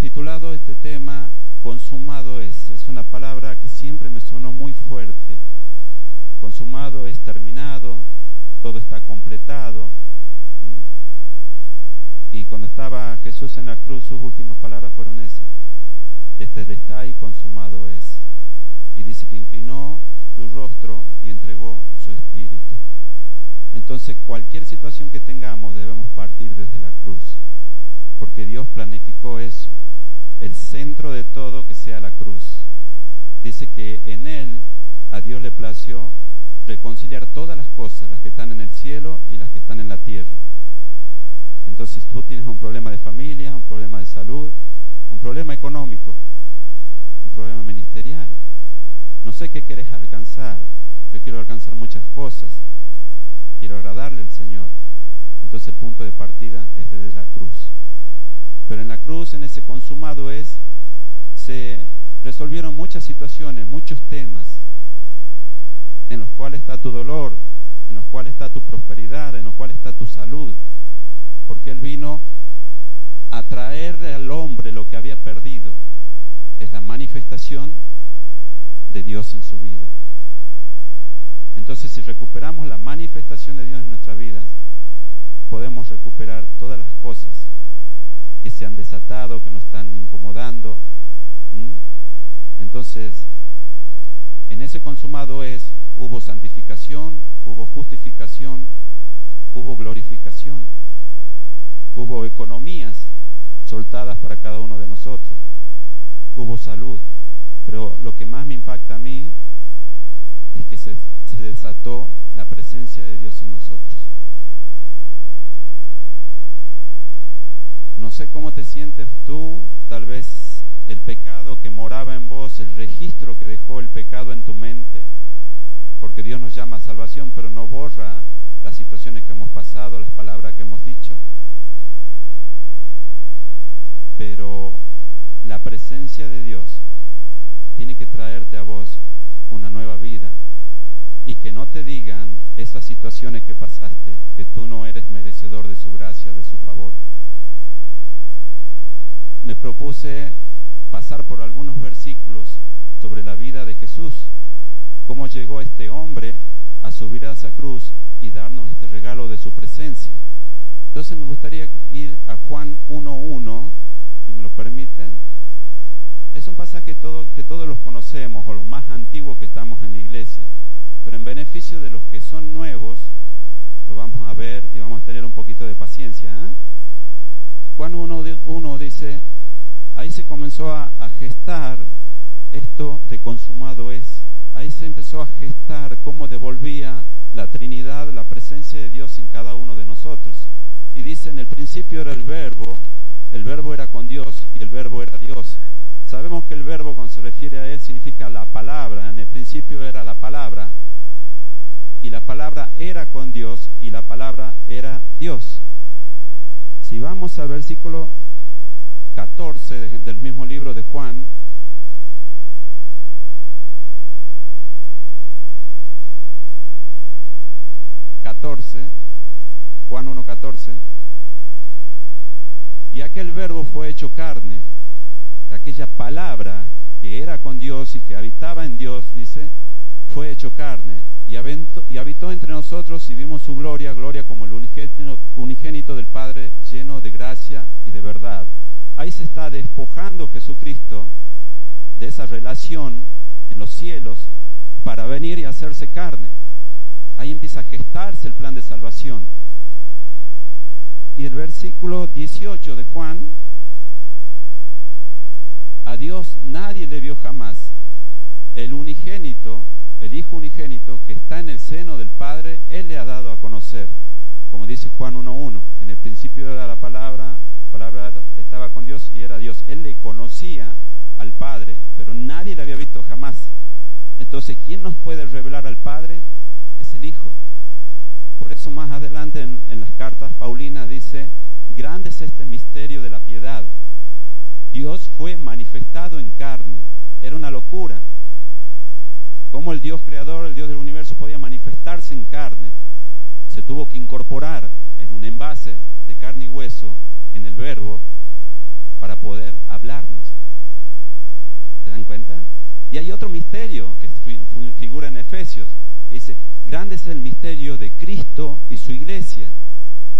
titulado este tema Consumado es. Es una palabra que siempre me sonó muy fuerte. Consumado es terminado, todo está completado. Y cuando estaba Jesús en la cruz, sus últimas palabras fueron esas. Este está y consumado es. Y dice que inclinó su rostro y entregó su espíritu. Entonces, cualquier situación que tengamos debemos partir desde la cruz, porque Dios planificó eso, el centro de todo que sea la cruz. Dice que en Él a Dios le plació reconciliar todas las cosas, las que están en el cielo y las que están en la tierra. Entonces tú tienes un problema de familia, un problema de salud, un problema económico, un problema ministerial. No sé qué quieres alcanzar. Yo quiero alcanzar muchas cosas quiero agradarle al Señor. Entonces el punto de partida es desde la cruz. Pero en la cruz, en ese consumado es, se resolvieron muchas situaciones, muchos temas, en los cuales está tu dolor, en los cuales está tu prosperidad, en los cuales está tu salud. Porque Él vino a traerle al hombre lo que había perdido. Es la manifestación de Dios en su vida. Entonces, si recuperamos la manifestación de Dios en nuestra vida, podemos recuperar todas las cosas que se han desatado, que nos están incomodando. Entonces, en ese consumado es, hubo santificación, hubo justificación, hubo glorificación, hubo economías soltadas para cada uno de nosotros, hubo salud. Pero lo que más me impacta a mí es que se se desató la presencia de Dios en nosotros. No sé cómo te sientes tú, tal vez el pecado que moraba en vos, el registro que dejó el pecado en tu mente, porque Dios nos llama a salvación, pero no borra las situaciones que hemos pasado, las palabras que hemos dicho. Pero la presencia de Dios tiene que traerte a vos una nueva vida, y que no te digan esas situaciones que pasaste, que tú no eres merecedor de su gracia, de su favor. Me propuse pasar por algunos versículos sobre la vida de Jesús, cómo llegó este hombre a subir a esa cruz y darnos este regalo de su presencia. Entonces me gustaría ir a Juan 1.1, si me lo permiten. Es un pasaje que todos los conocemos, o los más antiguos que estamos en la iglesia pero en beneficio de los que son nuevos, lo vamos a ver y vamos a tener un poquito de paciencia. ¿eh? Juan 1, dice, ahí se comenzó a, gestar esto de consumado es. Ahí se empezó a gestar cómo devolvía la Trinidad, la presencia de Dios en cada uno de nosotros. Y dice, en el principio era el verbo, el verbo era con Dios y el verbo era Dios. Sabemos que el verbo cuando se refiere a él significa la palabra, en el principio era la palabra, y la palabra era con Dios y la palabra era Dios. Si vamos al versículo 14 del mismo libro de Juan, ...14... Juan 1.14... y aquel verbo fue hecho carne, aquella palabra que era con Dios y que habitaba en Dios, dice, fue hecho carne y, habitó entre nosotros y vimos su gloria, gloria como el unigénito, unigénito del Padre lleno de gracia y de verdad. Ahí se está despojando Jesucristo de esa relación en los cielos para venir y hacerse carne. Ahí empieza a gestarse el plan de salvación. Y el versículo 18 de Juan, a Dios nadie le vio jamás. El unigénito el Hijo unigénito que está en el seno del Padre, Él le ha dado a conocer. Como dice Juan 1.1, en el principio era la palabra, la palabra estaba con Dios y era Dios. Él le conocía al Padre, pero nadie le había visto jamás. Entonces, ¿quién nos puede revelar al Padre? Es el Hijo. Por eso más adelante en, las cartas Paulinas dice, grande es este misterio de la piedad. Dios fue manifestado en carne. Era una locura cómo el Dios creador, el Dios del universo podía manifestarse en carne. Se tuvo que incorporar en un envase de carne y hueso, en el verbo, para poder hablarnos. ¿Se dan cuenta? Y hay otro misterio que figura en Efesios. Dice, grande es el misterio de Cristo y su iglesia.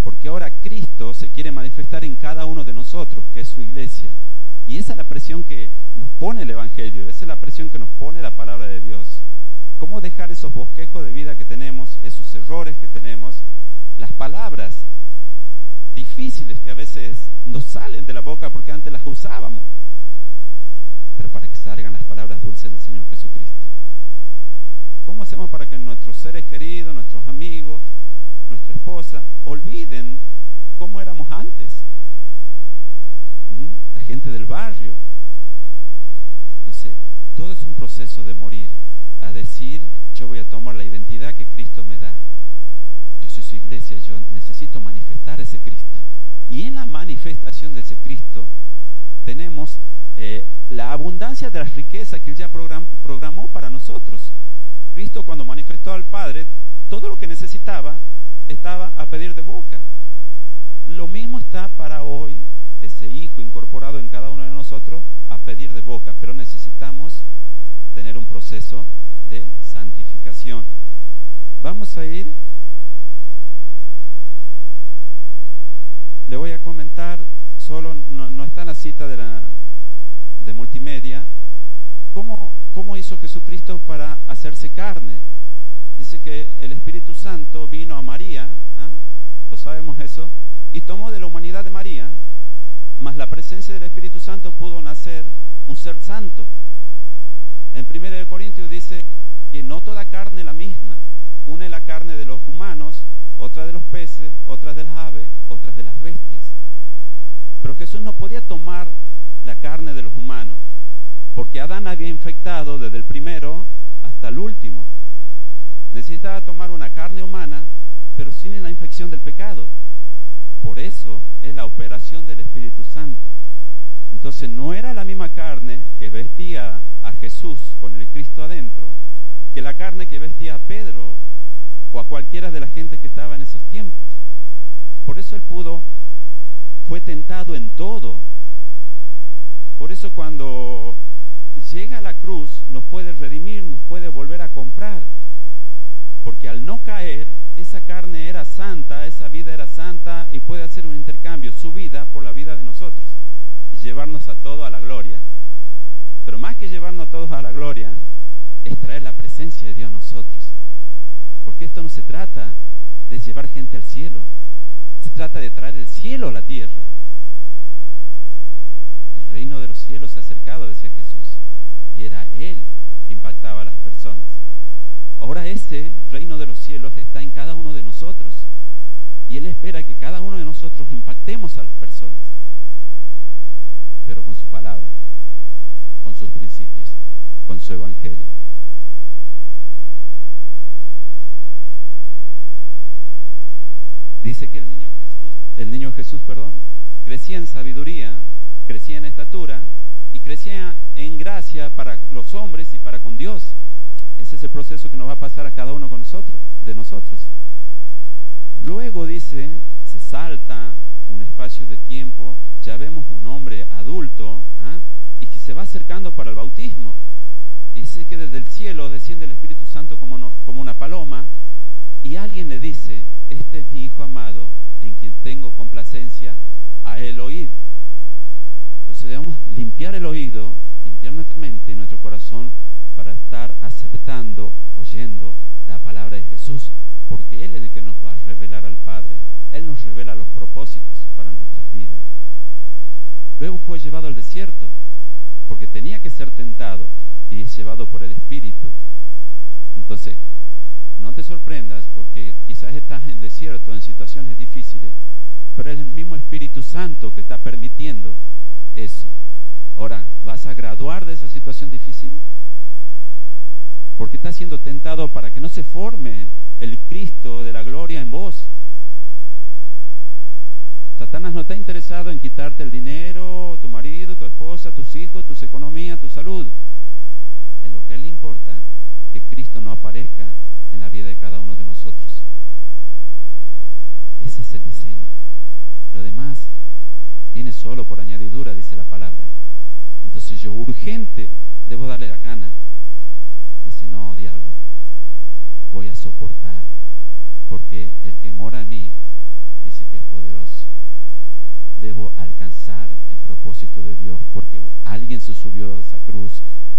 Porque ahora Cristo se quiere manifestar en cada uno de nosotros, que es su iglesia. Y esa es la presión que nos pone el Evangelio, esa es la presión que nos pone la palabra de Dios. ¿Cómo dejar esos bosquejos de vida que tenemos, esos errores que tenemos, las palabras difíciles que a veces nos salen de la boca porque antes las usábamos, pero para que salgan las palabras dulces del Señor Jesucristo? ¿Cómo hacemos para que nuestros seres queridos, nuestros amigos, nuestra esposa, olviden cómo éramos antes? ¿Mm? La gente del barrio. Entonces, todo es un proceso de morir, a decir, yo voy a tomar la identidad que Cristo me da. Soy su iglesia, yo necesito manifestar ese Cristo. Y en la manifestación de ese Cristo tenemos eh, la abundancia de las riquezas que Él ya programó para nosotros. Cristo cuando manifestó al Padre, todo lo que necesitaba estaba a pedir de boca. Lo mismo está para hoy, ese Hijo incorporado en cada uno de nosotros, a pedir de boca, pero necesitamos tener un proceso de santificación. Vamos a ir, le voy a comentar, solo no, está en la cita de, la, de multimedia, cómo, cómo hizo Jesucristo para hacerse carne dice que el Espíritu Santo vino a María, ¿ah? lo sabemos eso, y tomó de la humanidad de María, más la presencia del Espíritu Santo pudo nacer un ser santo. En 1 Corintios dice que no toda carne es la misma, una es la carne de los humanos, otra de los peces, otra de las aves, otra de las bestias. Pero Jesús no podía tomar la carne de los humanos, porque Adán había infectado desde el primero hasta el último necesitaba tomar una carne humana, pero sin la infección del pecado. Por eso es la operación del Espíritu Santo. Entonces no era la misma carne que vestía a Jesús con el Cristo adentro, que la carne que vestía a Pedro o a cualquiera de la gente que estaba en esos tiempos. Por eso él pudo, fue tentado en todo. Por eso cuando llega a la cruz nos puede redimir, nos puede volver a comprar porque al no caer, esa carne era santa, esa vida era santa y puede hacer un intercambio, su vida por la vida de nosotros y llevarnos a todos a la gloria. Pero más que llevarnos a todos a la gloria, es traer la presencia de Dios a nosotros. Porque esto no se trata de llevar gente al cielo, se trata de traer el cielo a la tierra. El reino de los cielos se ha acercado, decía Jesús, y era Él que impactaba a las personas. Ahora ese reino de los cielos está en cada uno de nosotros. Y Él espera que cada uno de nosotros impactemos a las personas, pero con su palabra, con sus principios, con su evangelio. Dice que el niño Jesús, el niño Jesús, perdón, crecía en sabiduría, crecía en estatura y crecía en gracia para los hombres y para con Dios. Ese es el proceso que nos va a pasar a cada uno con nosotros, de nosotros. Luego dice, se salta un espacio de tiempo, ya vemos un hombre adulto ¿ah? y que se va acercando para el bautismo. dice que desde el cielo desciende el Espíritu Santo como, como una paloma y alguien le dice, este es mi Hijo amado en quien tengo complacencia a el oír. Entonces debemos limpiar el oído, limpiar nuestra mente y nuestro corazón para estar aceptando, oyendo la palabra de Jesús, porque Él es el que nos va a revelar al Padre. Él nos revela los propósitos para nuestras vidas. Luego fue llevado al desierto, porque tenía que ser tentado y es llevado por el Espíritu. Entonces, no te sorprendas porque quizás estás en desierto, en situaciones difíciles, pero es el mismo Espíritu Santo que está permitiendo eso. Ahora, ¿vas a graduar de esa situación difícil? porque está siendo tentado para que no se forme el Cristo de la gloria en vos. Satanás no está interesado en quitarte el dinero, tu marido, tu esposa, tus hijos, tus economías, tu salud. En lo que él le importa que Cristo no aparezca en la vida de cada uno de nosotros. Ese es el diseño. Pero además, viene solo por añadidura, dice la palabra. Entonces yo urgente debo darle la cana. Dice, no, diablo, voy a soportar, porque el que mora en mí dice que es poderoso. Debo alcanzar el propósito de Dios, porque alguien se subió a esa cruz,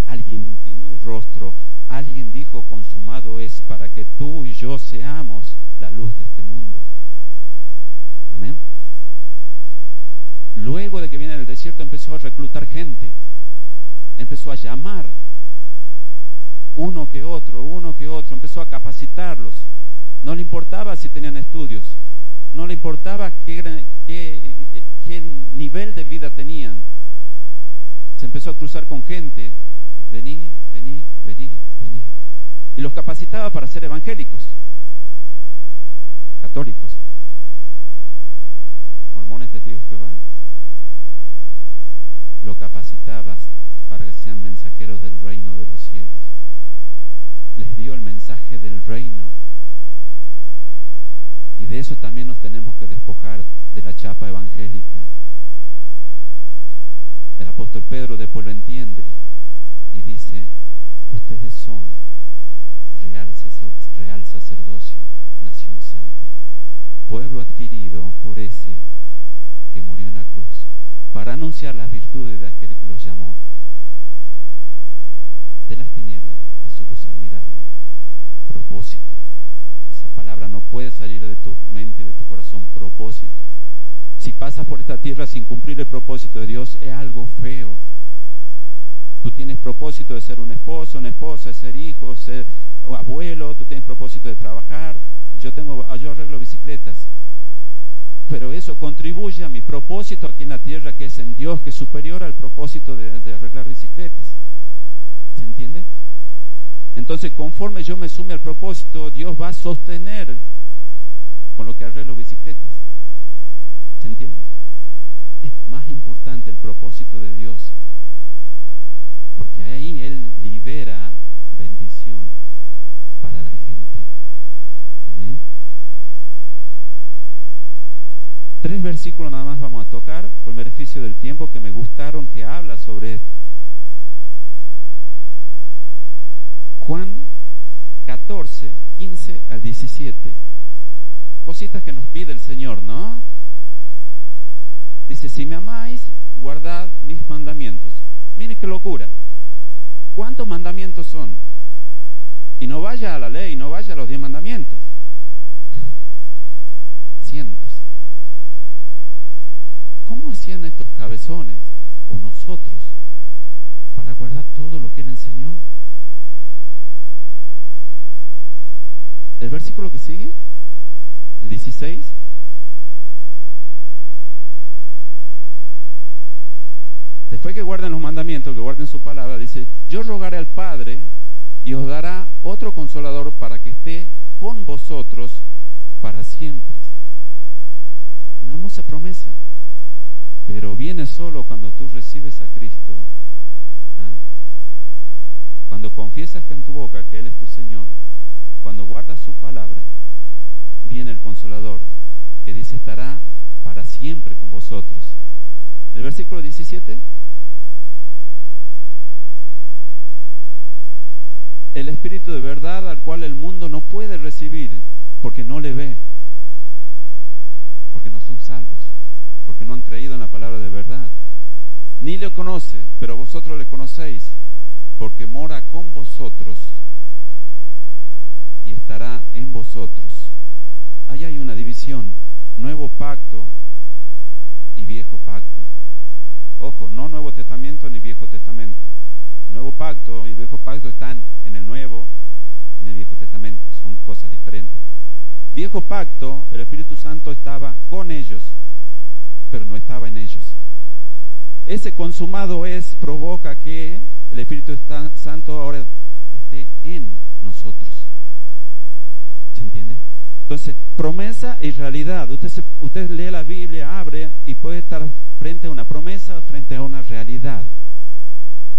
alguien inclinó el rostro, alguien dijo consumado es para que tú y yo seamos la luz de este mundo. Amén. Luego de que viene del desierto empezó a reclutar gente, empezó a llamar uno que otro, uno que otro, empezó a capacitarlos. No le importaba si tenían estudios, no le importaba qué, qué, nivel de vida tenían. Se empezó a cruzar con gente, vení, vení, vení, vení. Y los capacitaba para ser evangélicos, católicos, mormones testigos de Jehová. Lo capacitaba para que sean mensajeros del reino de los cielos les dio el mensaje del reino. Y de eso también nos tenemos que despojar de la chapa evangélica. El apóstol Pedro después lo entiende y dice, ustedes son real, sacerdocio, nación santa, pueblo adquirido por ese que murió en la cruz, para anunciar las virtudes de aquel que los llamó de las tinieblas a su luz admirable. Propósito. Esa palabra no puede salir de tu mente y de tu corazón. Propósito. Si pasas por esta tierra sin cumplir el propósito de Dios, es algo feo. Tú tienes propósito de ser un esposo, una esposa, de ser hijo, ser abuelo, tú tienes propósito de trabajar. Yo tengo, yo arreglo bicicletas. Pero eso contribuye a mi propósito aquí en la tierra, que es en Dios, que es superior al propósito de, de arreglar bicicletas. ¿Se entiende? Entonces, conforme yo me sume al propósito, Dios va a sostener con lo que arreglo bicicletas. ¿Se entiende? Es más importante el propósito de Dios, porque ahí Él libera bendición para la gente. Amén. Tres versículos nada más vamos a tocar por beneficio del tiempo que me gustaron que habla sobre. Juan 14, 15 al 17. Cositas que nos pide el Señor, ¿no? Dice, si me amáis, guardad mis mandamientos. Mire qué locura. ¿Cuántos mandamientos son? Y no vaya a la ley, no vaya a los diez mandamientos. Cientos. ¿Cómo hacían estos cabezones o nosotros para guardar todo lo que Él enseñó? El versículo que sigue, el 16. Después que guarden los mandamientos, que guarden su palabra, dice, yo rogaré al Padre y os dará otro consolador para que esté con vosotros para siempre. Una hermosa promesa. Pero viene solo cuando tú recibes a Cristo. ¿ah? Cuando confiesas en tu boca que Él es tu Señor cuando guarda su palabra, viene el consolador, que dice estará para siempre con vosotros. El versículo 17. El Espíritu de verdad al cual el mundo no puede recibir porque no le ve, porque no son salvos, porque no han creído en la palabra de verdad. Ni le conoce, pero vosotros le conocéis, porque mora con vosotros y estará en vosotros. Ahí hay una división, nuevo pacto y viejo pacto. Ojo, no Nuevo Testamento ni Viejo Testamento. Nuevo pacto y viejo pacto están en el Nuevo en el Viejo Testamento, son cosas diferentes. Viejo pacto, el Espíritu Santo estaba con ellos, pero no estaba en ellos. Ese consumado es, provoca que el Espíritu Santo ahora esté en nosotros. ¿Se entiende? Entonces, promesa y realidad. Usted, usted lee la Biblia, abre y puede estar frente a una promesa o frente a una realidad.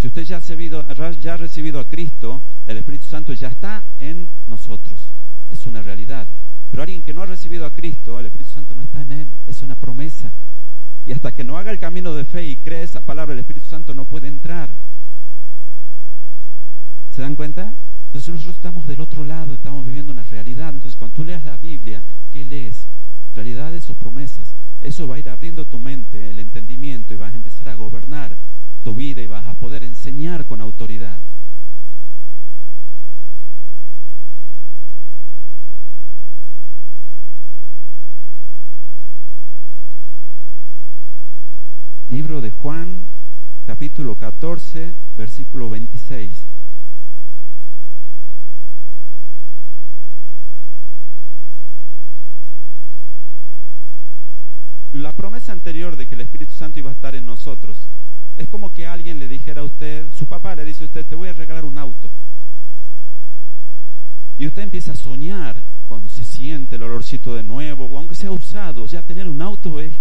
Si usted ya ha, recibido, a Cristo, el Espíritu Santo ya está en nosotros. Es una realidad. Pero alguien que no ha recibido a Cristo, el Espíritu Santo no está en él. Es una promesa. Y hasta que no haga el camino de fe y cree esa palabra, el Espíritu Santo no puede entrar. ¿Se dan cuenta? Entonces nosotros estamos del otro lado, estamos viviendo una realidad. Entonces cuando tú leas la Biblia, ¿qué lees? ¿Realidades o promesas? Eso va a ir abriendo tu mente, el entendimiento y vas a empezar tu vida y vas a poder enseñar con autoridad. Libro de Juan, capítulo 14, versículo 26. La promesa anterior de que el Espíritu Santo iba a estar en nosotros es como que alguien le dijera a usted, su papá le dice a usted, te voy a regalar un auto. Y usted empieza a soñar cuando se siente el olorcito de nuevo, o aunque sea usado, ya tener un auto es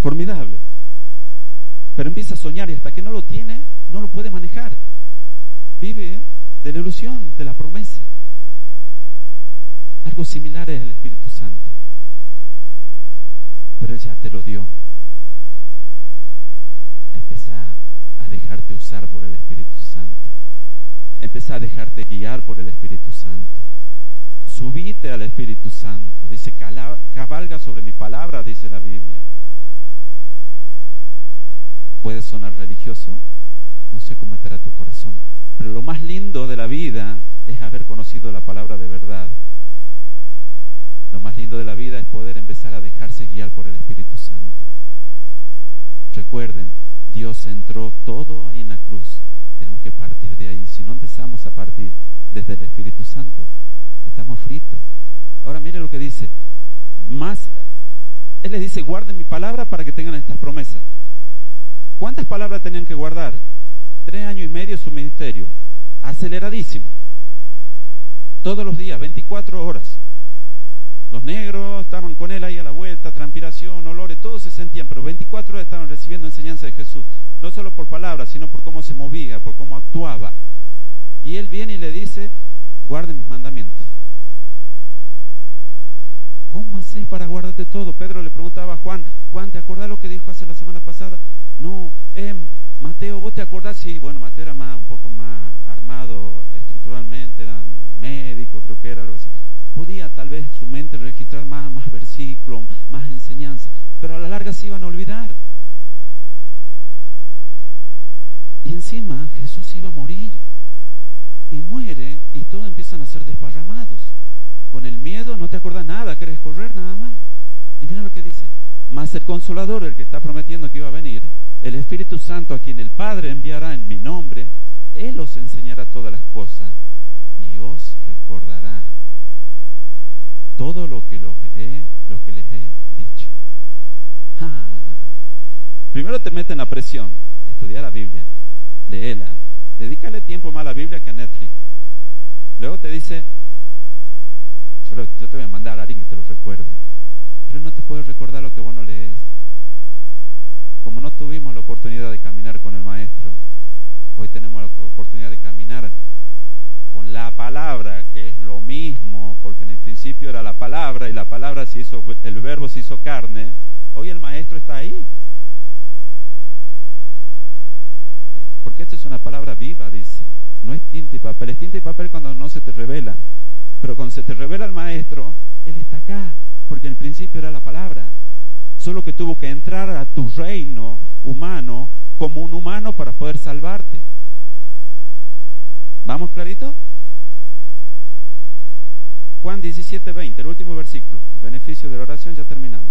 formidable. Pero empieza a soñar y hasta que no lo tiene, no lo puede manejar. Vive de la ilusión, de la promesa. Algo similar es el Espíritu Santo. Pero Él ya te lo dio. Empieza a dejarte usar por el Espíritu Santo. Empieza a dejarte guiar por el Espíritu Santo. Subite al Espíritu Santo. Dice, cabalga sobre mi palabra, dice la Biblia puede sonar religioso, no sé cómo estará tu corazón, pero lo más lindo de la vida es haber conocido la palabra de verdad. Lo más lindo de la vida es poder empezar a dejarse guiar por el Espíritu Santo. Recuerden, Dios entró todo en la cruz. Tenemos que partir de ahí. Si no empezamos a partir desde el Espíritu Santo, estamos fritos. Ahora mire lo que dice. Más, Él les dice, guarden mi palabra para que tengan estas promesas. ¿Cuántas palabras tenían que guardar? Tres años y medio su ministerio. Aceleradísimo. Todos los días, 24 horas. Los negros estaban con él ahí a la vuelta, transpiración, olores, todos se sentían, pero 24 horas estaban recibiendo enseñanza de Jesús. No solo por palabras, sino por cómo se movía, por cómo actuaba. Y él viene y le dice, guarden mis mandamientos. ¿Cómo haces para guardarte todo? Pedro le preguntaba a Juan, Juan, ¿te acordás lo que dijo hace la semana pasada? No, eh, Mateo, ¿vos te acordás? Sí, bueno, Mateo era más, un poco más armado estructuralmente, era médico, creo que era algo así. Podía tal vez su mente registrar más, más versículos, más enseñanza, pero a la larga se iban a olvidar. Y encima Jesús iba a morir. Y muere y todos empiezan a ser desparramados. Con el miedo no te acuerdas nada, querés correr nada más. Y mira lo que dice. Más el consolador, el que está prometiendo que iba a venir, el Espíritu Santo a quien el Padre enviará en mi nombre, Él os enseñará todas las cosas y os recordará todo lo que, lo que les he dicho. Ah. Primero te meten la presión, estudiar la Biblia, léela, dedícale tiempo más a la Biblia que a Netflix. Luego te dice, yo, yo te voy a mandar a alguien que te lo recuerde, pero no te puedes recordar lo que vos no lees. Como no tuvimos la oportunidad de caminar con el Maestro, hoy tenemos la oportunidad de caminar con la palabra, que es lo mismo, porque en el principio era la palabra y la palabra se hizo, el verbo se hizo carne. Hoy el Maestro está ahí. Porque esta es una palabra viva, dice. No es tinta y papel. Es tinta y papel cuando no se te revela. Pero cuando se te revela el Maestro, Él está acá. Porque en el principio era la palabra solo que tuvo que entrar a tu reino humano como un humano para poder salvarte. ¿Vamos clarito? Juan 17, 20, el último versículo. Beneficio de la oración, ya terminamos.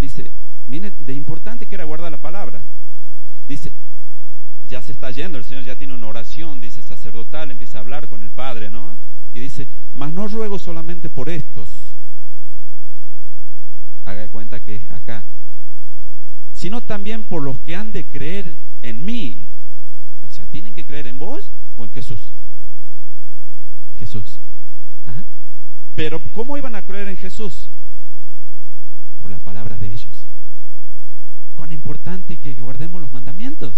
Dice, miren de importante que era guardar la palabra. Dice, ya se está yendo, el Señor ya tiene una oración, dice sacerdotal, empieza a hablar con el Padre, ¿no? Y dice, mas no ruego solamente por estos, haga cuenta que acá, sino también por los que han de creer en mí. O sea, ¿tienen que creer en vos o en Jesús? Jesús. Pero ¿cómo iban a creer en Jesús? Por la palabra de ellos. Cuán importante que guardemos los mandamientos.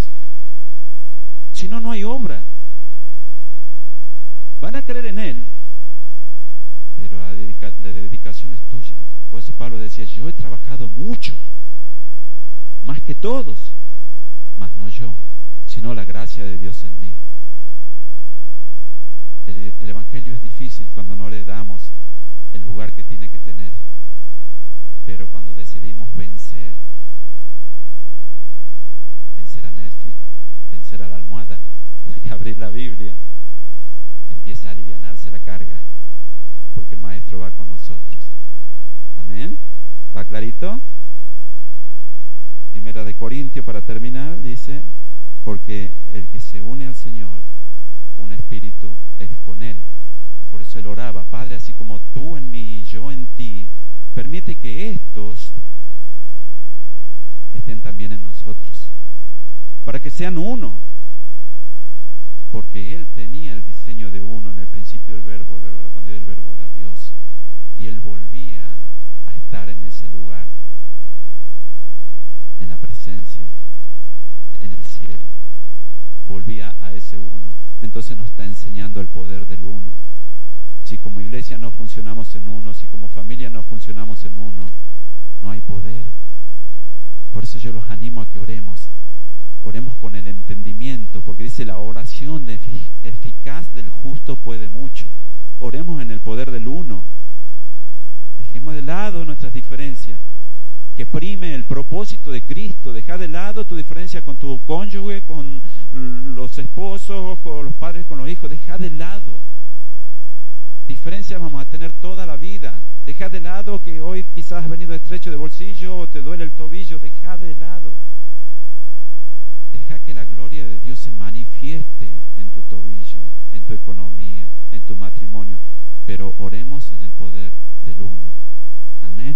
Si no, no hay obra. Van a creer en Él, pero a la dedicación es tuya. Por eso Pablo decía, yo he trabajado mucho, más que todos, mas no yo, sino la gracia de Dios en mí. El, el Evangelio es difícil cuando no le damos el lugar que tiene que tener, pero cuando decidimos vencer, vencer a Netflix, vencer a la almohada y abrir la Biblia, empieza a alivianarse la carga, porque el Maestro va con nosotros. Amén. ¿Va clarito? Primera de Corintio, para terminar, dice, porque el que se une al Señor, un espíritu es con Él. Por eso él oraba, Padre, así como tú en mí y yo en ti, permite que estos estén también en nosotros, para que sean uno, porque Él tenía el diseño de uno. En el principio del verbo, el verbo era cuando el verbo era Dios, y Él volvía a estar en ese lugar, en la presencia, en el cielo, volvía a ese uno. Entonces nos está enseñando el poder del uno. Si como iglesia no funcionamos en uno, si como familia no funcionamos en uno, no hay poder. Por eso yo los animo a que oremos Oremos con el entendimiento, porque dice la oración eficaz del justo puede mucho. Oremos en el poder del uno. Dejemos de lado nuestras diferencias. Que prime el propósito de Cristo. Deja de lado tu diferencia con tu cónyuge, con los esposos, con los padres, con los hijos. Deja de lado. Diferencias vamos a tener toda la vida. Deja de lado que hoy quizás has venido estrecho de bolsillo o te duele el tobillo. Deja de lado. Deja que la gloria de Dios se manifieste en tu tobillo, en tu economía, en tu matrimonio. Pero oremos en el poder del uno. Amén.